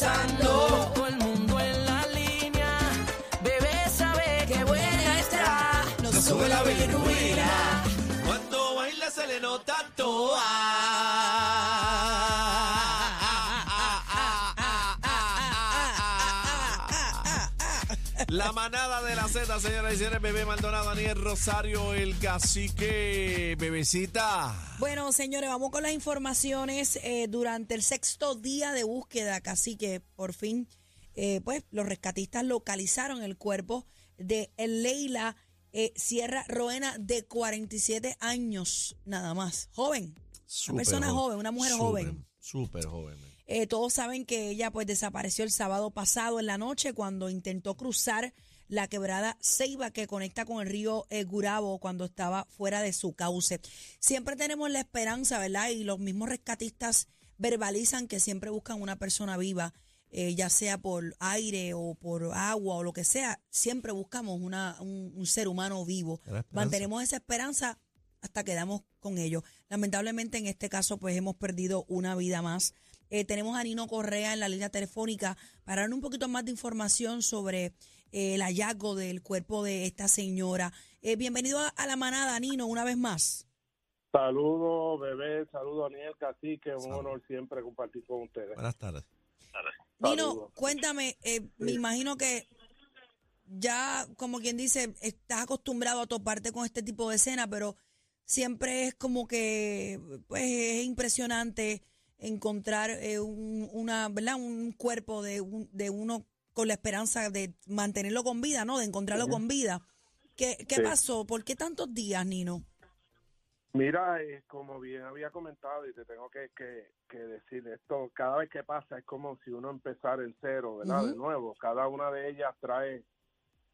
gozando. La manada de la Z, señoras y señores, bebé Maldonado, Daniel Rosario, el cacique, bebecita. Bueno, señores, vamos con las informaciones. Eh, durante el sexto día de búsqueda, cacique, por fin, eh, pues los rescatistas localizaron el cuerpo de Leila eh, Sierra Roena, de 47 años, nada más. Joven. una persona joven, una mujer joven. Súper joven. Eh, todos saben que ella pues desapareció el sábado pasado en la noche cuando intentó cruzar la quebrada Ceiba que conecta con el río eh, Gurabo cuando estaba fuera de su cauce. Siempre tenemos la esperanza, ¿verdad? Y los mismos rescatistas verbalizan que siempre buscan una persona viva, eh, ya sea por aire o por agua o lo que sea. Siempre buscamos una, un, un ser humano vivo. Mantenemos esa esperanza hasta que damos con ello. Lamentablemente en este caso pues hemos perdido una vida más. Eh, tenemos a Nino Correa en la línea telefónica para dar un poquito más de información sobre eh, el hallazgo del cuerpo de esta señora. Eh, bienvenido a, la manada, Nino, una vez más. Saludos, bebé, saludos, Daniel Cacique, un honor siempre compartir con ustedes. Buenas tardes. Nino, cuéntame, me imagino que ya, como quien dice, estás acostumbrado a toparte con este tipo de escena, pero siempre es como que, pues, es impresionante encontrar eh, un, una, ¿verdad? un cuerpo de, de uno con la esperanza de mantenerlo con vida, ¿no? De encontrarlo con vida. ¿Qué, qué pasó? ¿Por qué tantos días, Nino? Mira, eh, como bien había comentado y te tengo que, que, decir esto, cada vez que pasa es como si uno empezara en cero, ¿verdad? De nuevo, cada una de ellas trae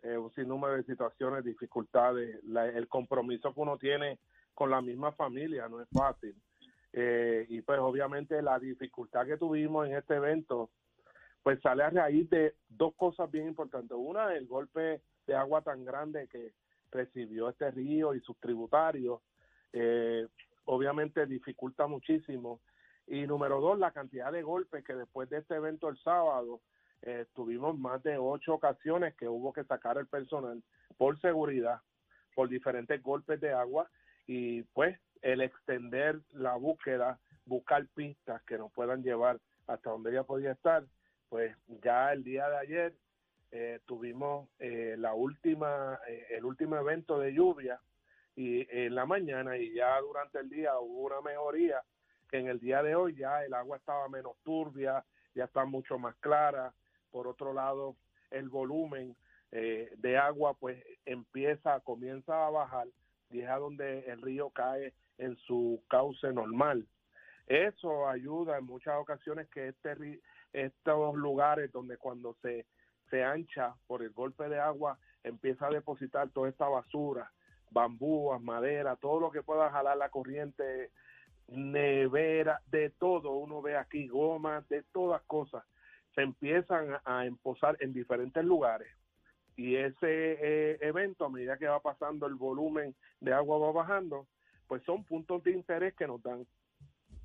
eh, un sinnúmero de situaciones, dificultades, el compromiso que uno tiene con la misma familia no es fácil. Eh, y pues obviamente la dificultad que tuvimos en este evento, pues sale a raíz de dos cosas bien importantes. Una, el golpe de agua tan grande que recibió este río y sus tributarios, eh, obviamente dificulta muchísimo. Y número dos, la cantidad de golpes que después de este evento el sábado, eh, tuvimos más de ocho ocasiones que hubo que sacar el personal por seguridad, por diferentes golpes de agua y pues el extender la búsqueda, buscar pistas que nos puedan llevar hasta donde ella podía estar, pues ya el día de ayer eh, tuvimos eh, la última, eh, el último evento de lluvia y en la mañana y ya durante el día hubo una mejoría en el día de hoy ya el agua estaba menos turbia, ya está mucho más clara. Por otro lado, el volumen de agua pues empieza, comienza a bajar y es a donde el río cae en su cauce normal. Eso ayuda en muchas ocasiones que este, estos lugares donde cuando se, se ancha por el golpe de agua empieza a depositar toda esta basura, bambúas, madera, todo lo que pueda jalar la corriente, nevera, de todo, uno ve aquí gomas, de todas cosas, se empiezan a emposar en diferentes lugares y ese eh, evento a medida que va pasando el volumen de agua va bajando, pues son puntos de interés que nos dan.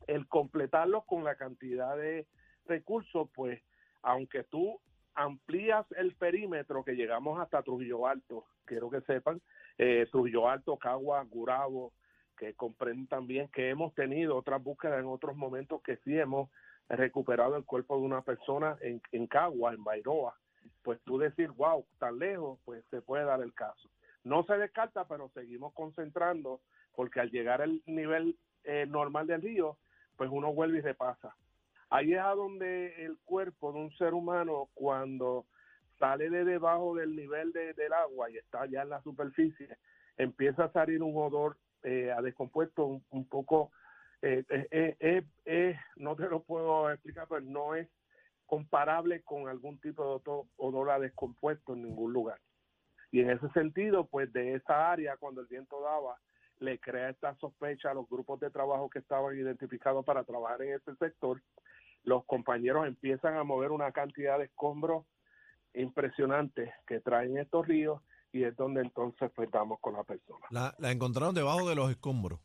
El completarlos con la cantidad de recursos, pues aunque tú amplías el perímetro que llegamos hasta Trujillo Alto, quiero que sepan, eh, Trujillo Alto, Cagua, Gurabo, que comprenden también que hemos tenido otras búsquedas en otros momentos que sí hemos recuperado el cuerpo de una persona en, en Cagua, en Bairoa, pues tú decir, wow, tan lejos, pues se puede dar el caso. No se descarta, pero seguimos concentrando porque al llegar al nivel eh, normal del río, pues uno vuelve y repasa. Ahí es a donde el cuerpo de un ser humano, cuando sale de debajo del nivel del agua y está ya en la superficie, empieza a salir un odor eh, a descompuesto un, poco, eh, eh, no te lo puedo explicar, pero no es comparable con algún tipo de odor a descompuesto en ningún lugar. Y en ese sentido, pues de esa área, cuando el viento daba, le crea esta sospecha a los grupos de trabajo que estaban identificados para trabajar en este sector. Los compañeros empiezan a mover una cantidad de escombros impresionantes que traen estos ríos y es donde entonces pues damos con la persona. La, encontraron debajo de los escombros.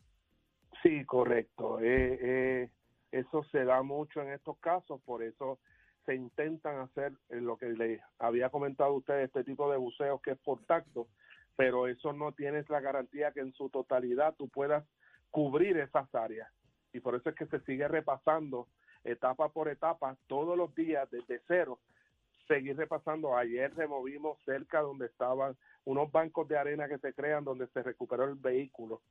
Sí, correcto. Eh, eh, eso se da mucho en estos casos, por eso se intentan hacer en lo que les había comentado a ustedes, este tipo de buceos que es por tacto, pero eso no tienes la garantía que en su totalidad tú puedas cubrir esas áreas. Y por eso es que se sigue repasando etapa por etapa todos los días desde cero. Seguir repasando. Ayer removimos cerca donde estaban unos bancos de arena que se crean donde se recuperó el vehículo.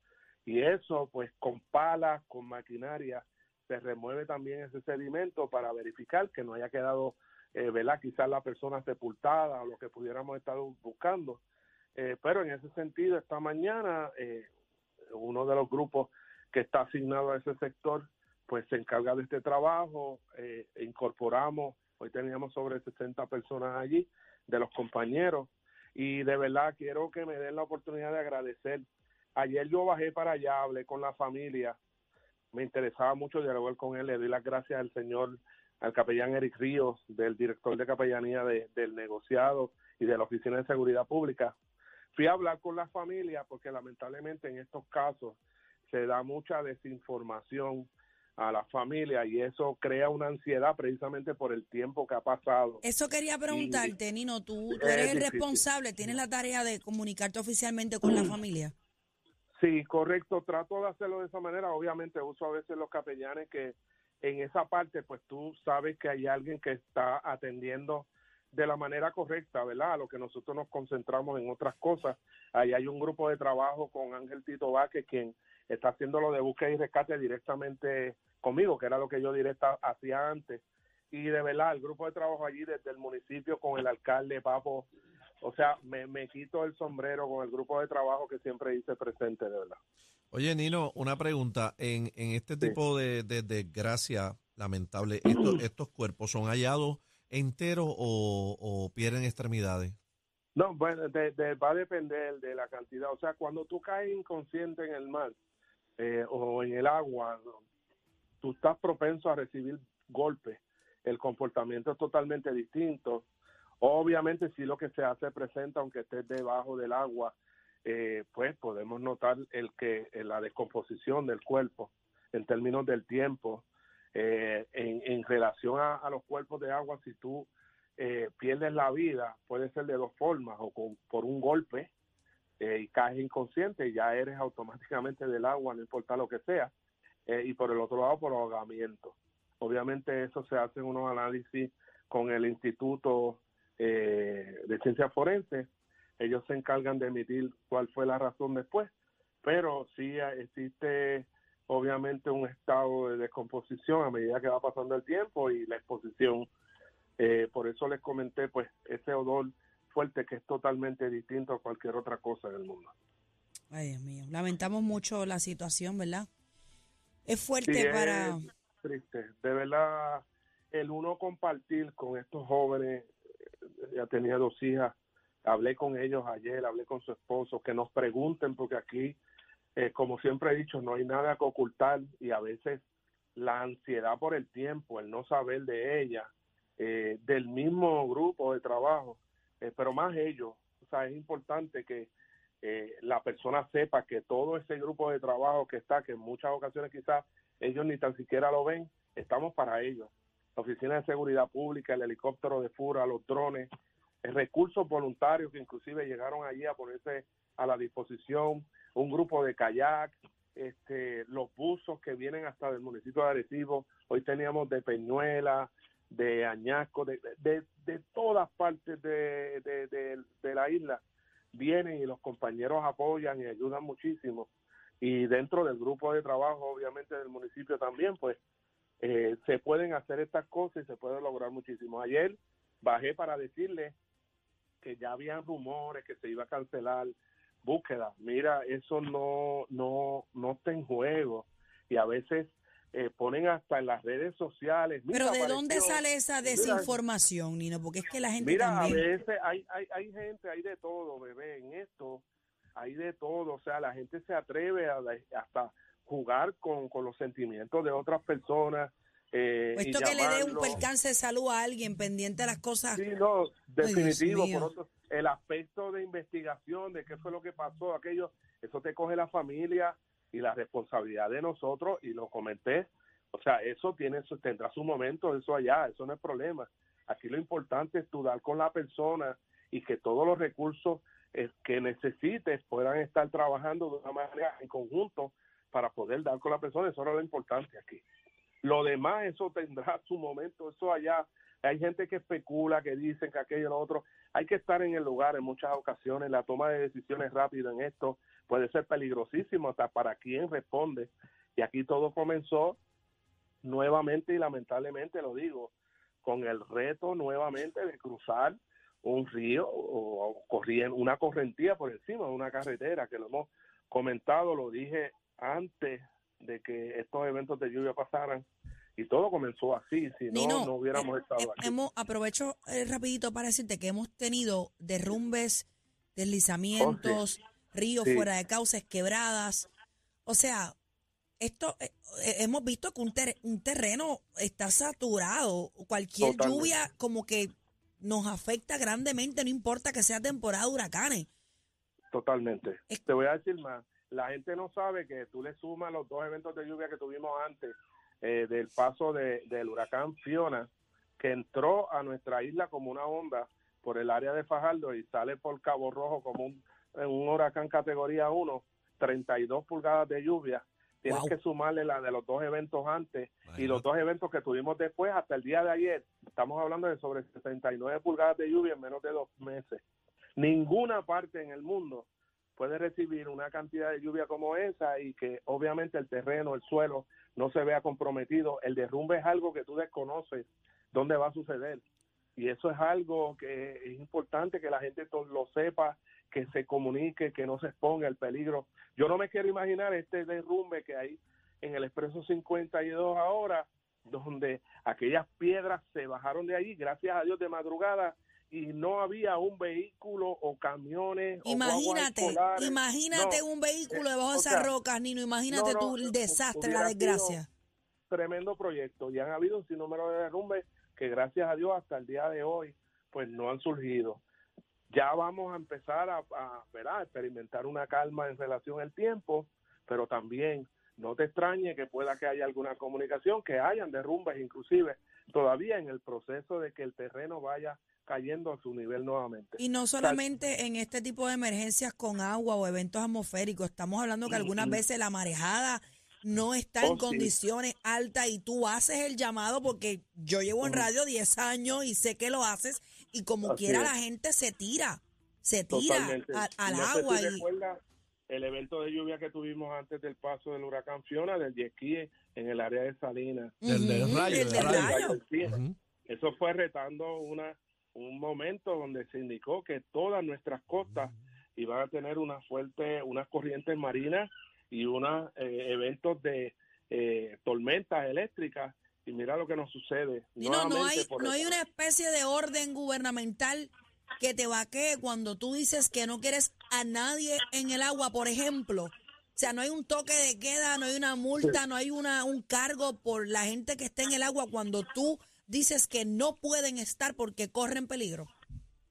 Y eso, pues con palas, con maquinaria, se remueve también ese sedimento para verificar que no haya quedado, eh, ¿verdad? Quizás la persona sepultada o lo que pudiéramos estar buscando. Eh, pero en ese sentido, esta mañana, eh, uno de los grupos que está asignado a ese sector, pues se encarga de este trabajo, eh, incorporamos, hoy teníamos sobre 60 personas allí, de los compañeros, y de verdad quiero que me den la oportunidad de agradecer. Ayer yo bajé para allá, hablé con la familia, me interesaba mucho dialogar con él, le doy las gracias al señor, al capellán Eric Ríos, del director de capellanía del negociado y de la Oficina de Seguridad Pública. Fui a hablar con la familia porque lamentablemente en estos casos se da mucha desinformación a la familia y eso crea una ansiedad precisamente por el tiempo que ha pasado. Eso quería preguntarte, Nino, tú, tú eres el responsable, tienes la tarea de comunicarte oficialmente con la familia. Sí, correcto, trato de hacerlo de esa manera, obviamente uso a veces los capellanes que en esa parte pues tú sabes que hay alguien que está atendiendo de la manera correcta, ¿verdad? A lo que nosotros nos concentramos en otras cosas. Ahí hay un grupo de trabajo con Ángel Tito Vázquez, quien está haciendo lo de búsqueda y rescate directamente conmigo, que era lo que yo directa hacía antes. Y de verdad, el grupo de trabajo allí desde el municipio con el alcalde Papo, o sea, me, me quito el sombrero con el grupo de trabajo que siempre hice presente, de verdad. Oye, Nino, una pregunta. En, en este tipo de, de desgracia lamentable, estos, estos cuerpos son hallados enteros o, pierden extremidades? No, bueno, va a depender de la cantidad. O sea, cuando tú caes inconsciente en el mar eh, o en el agua, tú estás propenso a recibir golpes. El comportamiento es totalmente distinto. Obviamente, si lo que se hace presenta, aunque estés debajo del agua, eh, pues podemos notar el que la descomposición del cuerpo en términos del tiempo, eh, en, en, relación a, los cuerpos de agua, si tú eh, pierdes la vida, puede ser de dos formas, o con, por un golpe eh, y caes inconsciente ya eres automáticamente del agua, no importa lo que sea, eh, y por el otro lado por ahogamiento. Obviamente eso se hace unos análisis con el Instituto eh, de Ciencias Forenses, ellos se encargan de emitir cuál fue la razón después, pero sí existe obviamente un estado de descomposición a medida que va pasando el tiempo y la exposición. Eh, por eso les comenté, pues, ese olor fuerte que es totalmente distinto a cualquier otra cosa en el mundo. Ay, Dios mío. Lamentamos mucho la situación, ¿verdad? Es fuerte sí, para... Es triste. De verdad, el uno compartir con estos jóvenes, ya tenía dos hijas, hablé con ellos ayer, hablé con su esposo, que nos pregunten, porque aquí eh, como siempre he dicho, no hay nada que ocultar y a veces la ansiedad por el tiempo, el no saber de ella, eh, del mismo grupo de trabajo, eh, pero más ellos, o sea, es importante que la persona sepa que todo ese grupo de trabajo que está, que en muchas ocasiones quizás ellos ni tan siquiera lo ven, estamos para ellos. La Oficina de Seguridad Pública, el helicóptero de FURA, los drones, recursos voluntarios que inclusive llegaron allí a ponerse a la disposición, un grupo de kayak, este, los buzos que vienen hasta del municipio de Arecibo, hoy teníamos de Peñuela, de Añasco, de, de, de todas partes de, de, la isla, vienen y los compañeros apoyan y ayudan muchísimo. Y dentro del grupo de trabajo, obviamente del municipio también, pues eh, se pueden hacer estas cosas y se puede lograr muchísimo. Ayer bajé para decirle que ya habían rumores que se iba a cancelar búsqueda. Mira, eso no, no, no está en juego. Y a veces eh, ponen hasta en las redes sociales. Mira, Pero ¿de apareció, dónde sale esa desinformación, mira, Nino? Porque es que la gente Mira, también... a veces hay, hay, hay gente, hay de todo, bebé, en esto hay de todo. O sea, la gente se atreve a, hasta jugar con, con los sentimientos de otras personas. Eh, esto que le dé un percance de salud a alguien pendiente de las cosas. Sí, no, definitivo. Ay, por otro, el aspecto de investigación de qué fue lo que pasó, aquello, eso te coge la familia y la responsabilidad de nosotros, y lo comenté, o sea, eso tiene tendrá su momento, eso allá, eso no es problema, Aquí lo importante es estudiar con la persona y que todos los recursos eh, que necesites puedan estar trabajando de una manera en conjunto para poder dar con la persona. Eso es lo importante aquí. Lo demás, eso tendrá su momento. Eso allá, hay gente que especula, que dicen que aquello y lo otro. Hay que estar en el lugar en muchas ocasiones. La toma de decisiones rápido en esto puede ser peligrosísimo hasta para quien responde. Y aquí todo comenzó nuevamente y lamentablemente lo digo, con el reto nuevamente de cruzar un río o, corriendo una correntía por encima de una carretera que lo hemos comentado, lo dije antes de que estos eventos de lluvia pasaran y todo comenzó así, si no, no hubiéramos eh, estado eh, aquí. Hemos, aprovecho eh, rapidito para decirte que hemos tenido derrumbes, deslizamientos, Oh, ríos Sí. fuera de cauces, quebradas. O sea, esto eh, eh, hemos visto que un, ter- un terreno está saturado. Cualquier Totalmente. lluvia como que nos afecta grandemente, no importa que sea temporada de huracanes. Totalmente. Es- Te voy a decir más. La gente no sabe que tú le sumas los dos eventos de lluvia que tuvimos antes eh, del paso de, del huracán Fiona, que entró a nuestra isla como una onda por el área de Fajardo y sale por Cabo Rojo como un, un huracán categoría 1, 32 pulgadas de lluvia. Tienes Wow. que sumarle la de los dos eventos antes y los dos eventos que tuvimos después hasta el día de ayer. Estamos hablando de sobre 69 pulgadas de lluvia en menos de dos meses. Ninguna parte en el mundo puede recibir una cantidad de lluvia como esa y que obviamente el terreno, el suelo no se vea comprometido. El derrumbe es algo que tú desconoces dónde va a suceder. Y eso es algo que es importante que la gente lo sepa, que se comunique, que no se exponga al peligro. Yo no me quiero imaginar este derrumbe que hay en el Expreso 52 ahora, donde aquellas piedras se bajaron de allí, gracias a Dios, de madrugada, y no había un vehículo o camiones Imagínate, imagínate No, un vehículo eh, debajo de esas sea, rocas, Nino, imagínate no, no, tú el desastre, la desgracia. tremendo proyecto y han habido un sinnúmero de derrumbes que gracias a Dios hasta el día de hoy pues no han surgido. Ya vamos a empezar a, a, a experimentar una calma en relación al tiempo, pero también no te extrañe que pueda que haya alguna comunicación, que hayan derrumbes inclusive todavía en el proceso de que el terreno vaya cayendo a su nivel nuevamente. Y no solamente en este tipo de emergencias con agua o eventos atmosféricos, estamos hablando que algunas veces la marejada no está en Oh, sí. condiciones altas y tú haces el llamado porque yo llevo en radio 10 años y sé que lo haces y como Así quiera es. la gente se tira, se tira a- al No sé si agua y recuerdas el evento de lluvia que tuvimos antes del paso del huracán Fiona, del ski en el área de Salinas. Del- del Ujú, rayo, el del del rayo. rayo. Eso fue retando una un momento donde se indicó que todas nuestras costas iban a tener una fuerte, unas corrientes marinas y unos eh, eventos de eh, tormentas eléctricas. Y mira lo que nos sucede. Y no, no hay, por no hay una especie de orden gubernamental que te vaquee cuando tú dices que no quieres a nadie en el agua, por ejemplo. O sea, no hay un toque de queda, no hay una multa, no hay una, un cargo por la gente que está en el agua cuando tú dices que no pueden estar porque corren peligro.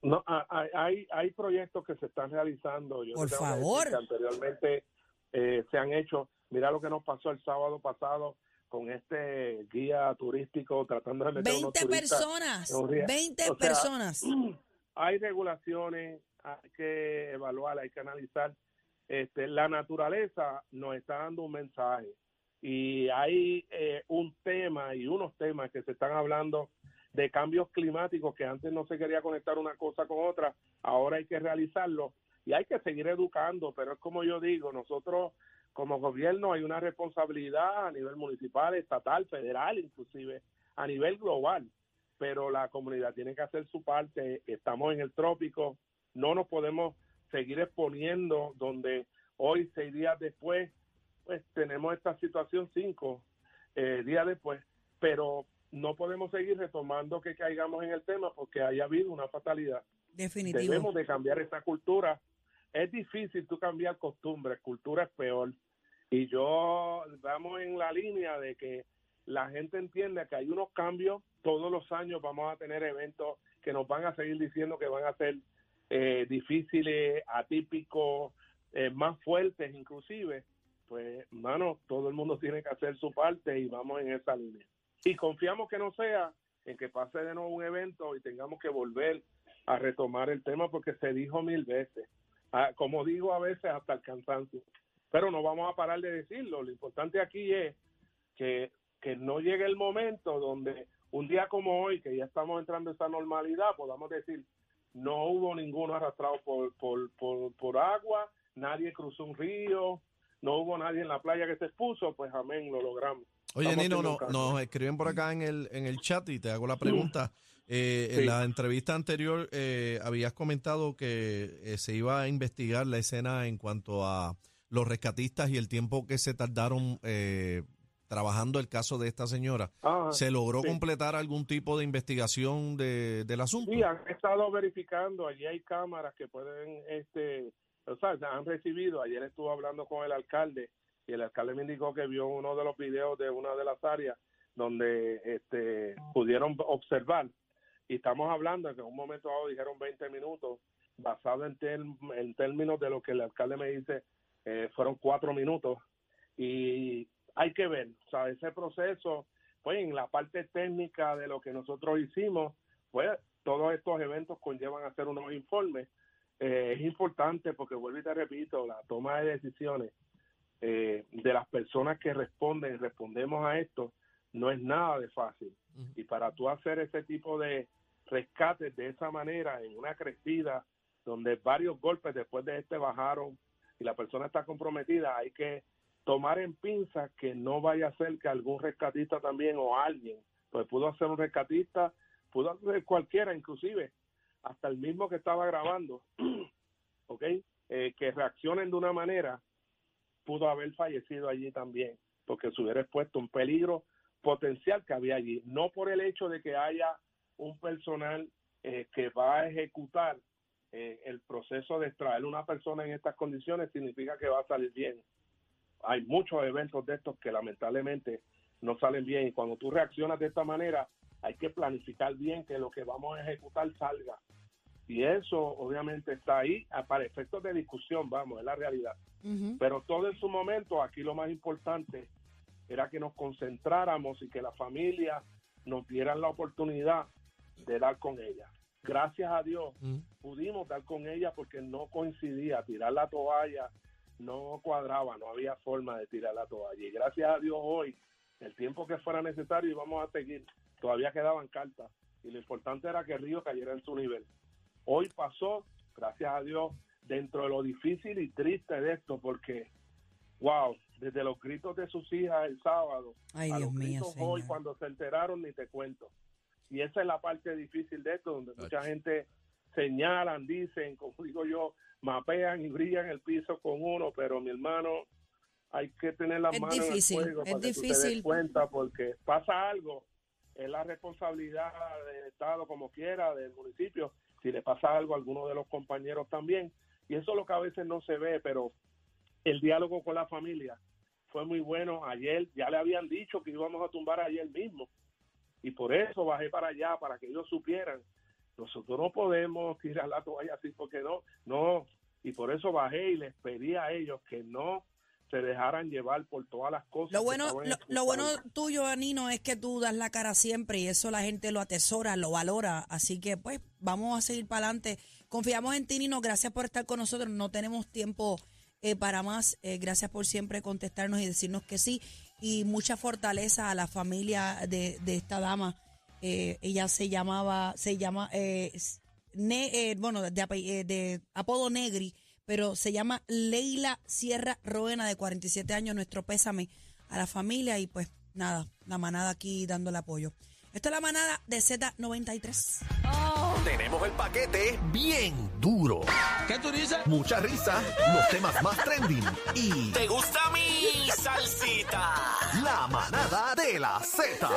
No, ha- hay, hay, hay proyectos que se están realizando. Yo Por favor. que anteriormente eh, se han hecho. Mira lo que nos pasó el sábado pasado con este guía turístico tratando de meter unos 20 turistas personas, en un río. 20 O sea, personas. hay regulaciones, hay que evaluar, hay que analizar. Este, la naturaleza nos está dando un mensaje y hay eh, un tema y unos temas que se están hablando de cambios climáticos que antes no se quería conectar una cosa con otra, ahora hay que realizarlo y hay que seguir educando, pero es como yo digo, nosotros como gobierno hay una responsabilidad a nivel municipal, estatal, federal, inclusive a nivel global pero la comunidad tiene que hacer su parte. Estamos en el trópico, no nos podemos seguir exponiendo donde hoy, seis días después, pues tenemos esta situación cinco eh, días después, pero no podemos seguir retomando que caigamos en el tema porque haya habido una fatalidad. Definitivo. Debemos de cambiar esta cultura. Es difícil tú cambiar costumbres, cultura es peor. Y yo vamos en la línea de que la gente entienda que hay unos cambios, todos los años vamos a tener eventos que nos van a seguir diciendo que van a ser eh, difíciles, atípicos, eh, más fuertes inclusive, pues, mano, todo el mundo tiene que hacer su parte y vamos en esa línea. Y confiamos que no sea en que pase de nuevo un evento y tengamos que volver a retomar el tema porque se dijo mil veces. Ah, como digo a veces hasta el cansancio. Pero no vamos a parar de decirlo. Lo importante aquí es que, que no llegue el momento donde un día como hoy, que ya estamos entrando en esa normalidad, podamos decir, no hubo ninguno arrastrado por, por, por, por agua, nadie cruzó un río, no hubo nadie en la playa que se expuso, pues amén, lo logramos. Oye, Estamos Nino, no- nos escriben por acá en el, en el chat y te hago la pregunta. Eh, En la entrevista anterior eh, habías comentado que eh, se iba a investigar la escena en cuanto a los rescatistas y el tiempo que se tardaron eh, trabajando el caso de esta señora. Ajá, ¿Se logró sí. completar algún tipo de investigación de- del asunto? Sí, han estado verificando, allí hay cámaras que pueden, este, o sea, han recibido, ayer estuve hablando con el alcalde y el alcalde me indicó que vio uno de los videos de una de las áreas donde este, pudieron observar. Y estamos hablando que en un momento dado dijeron 20 minutos, basado en, en términos de lo que el alcalde me dice, eh, fueron cuatro minutos. Y hay que ver, o sea, ese proceso, pues en la parte técnica de lo que nosotros hicimos, pues todos estos eventos conllevan a hacer unos informes. Eh, es importante porque, vuelvo y te repito, la toma de decisiones eh, de las personas que responden, respondemos a esto, no es nada de fácil. Y para tú hacer ese tipo de rescates de esa manera, en una crecida, donde varios golpes después de este bajaron y la persona está comprometida, hay que tomar en pinza que no vaya a ser que algún rescatista también o alguien, pues pudo ser un rescatista, pudo ser cualquiera, inclusive hasta el mismo que estaba grabando, ¿ok? Eh, que reaccionen de una manera, pudo haber fallecido allí también, porque se hubiera expuesto un peligro potencial que había allí, no por el hecho de que haya un personal eh, que va a ejecutar eh, el proceso de extraer una persona en estas condiciones, significa que va a salir bien. Hay muchos eventos de estos que lamentablemente no salen bien y cuando tú reaccionas de esta manera, hay que planificar bien que lo que vamos a ejecutar salga. Y eso obviamente está ahí a- para efectos de discusión, vamos, es la realidad. Pero todo en su momento, aquí lo más importante era que nos concentráramos y que la familia nos dieran la oportunidad de dar con ella. Gracias a Dios pudimos dar con ella porque no coincidía, tirar la toalla no cuadraba, no había forma de tirar la toalla. Y gracias a Dios hoy, el tiempo que fuera necesario íbamos a seguir, todavía quedaban cartas y lo importante era que el río cayera en su nivel. Hoy pasó, gracias a Dios, dentro de lo difícil y triste de esto, porque, wow, desde los gritos de sus hijas el sábado, Ay, a Dios los mío, gritos hoy señor. cuando se enteraron, ni te cuento. Y esa es la parte difícil de esto, donde mucha gente señalan, dicen, como digo yo, mapean y brillan el piso con uno, pero mi hermano, hay que tener las Es manos difícil, en el fuego es para que tú te difícil. des cuenta, porque pasa algo, es la responsabilidad del Estado como quiera, del municipio, si le pasa algo a alguno de los compañeros también, y eso es lo que a veces no se ve, pero el diálogo con la familia fue muy bueno. Ayer ya le habían dicho que íbamos a tumbar ayer mismo. Y por eso bajé para allá, para que ellos supieran. Nosotros no podemos tirar la toalla así porque no, no. Y por eso bajé y les pedí a ellos que no se dejaran llevar por todas las cosas. Lo bueno, lo, lo bueno tuyo, Nino, es que tú das la cara siempre y eso la gente lo atesora, lo valora. Así que, pues, vamos a seguir para adelante. Confiamos en ti, Nino. Gracias por estar con nosotros. No tenemos tiempo eh, para más. Eh, gracias por siempre contestarnos y decirnos que sí. Y mucha fortaleza a la familia de, de esta dama. Eh, ella se llamaba, se llama, eh, Ne- eh, bueno, de, eh, de apodo Negri, pero se llama Leila Sierra Roena, de 47 años. Nuestro pésame a la familia y pues nada, la manada aquí dándole apoyo. Esto es la manada de Z93. Tenemos el paquete bien duro. ¿Qué tú dices? Mucha risa, los temas más trending y ¿Te gusta mi salsita? la manada de la Z.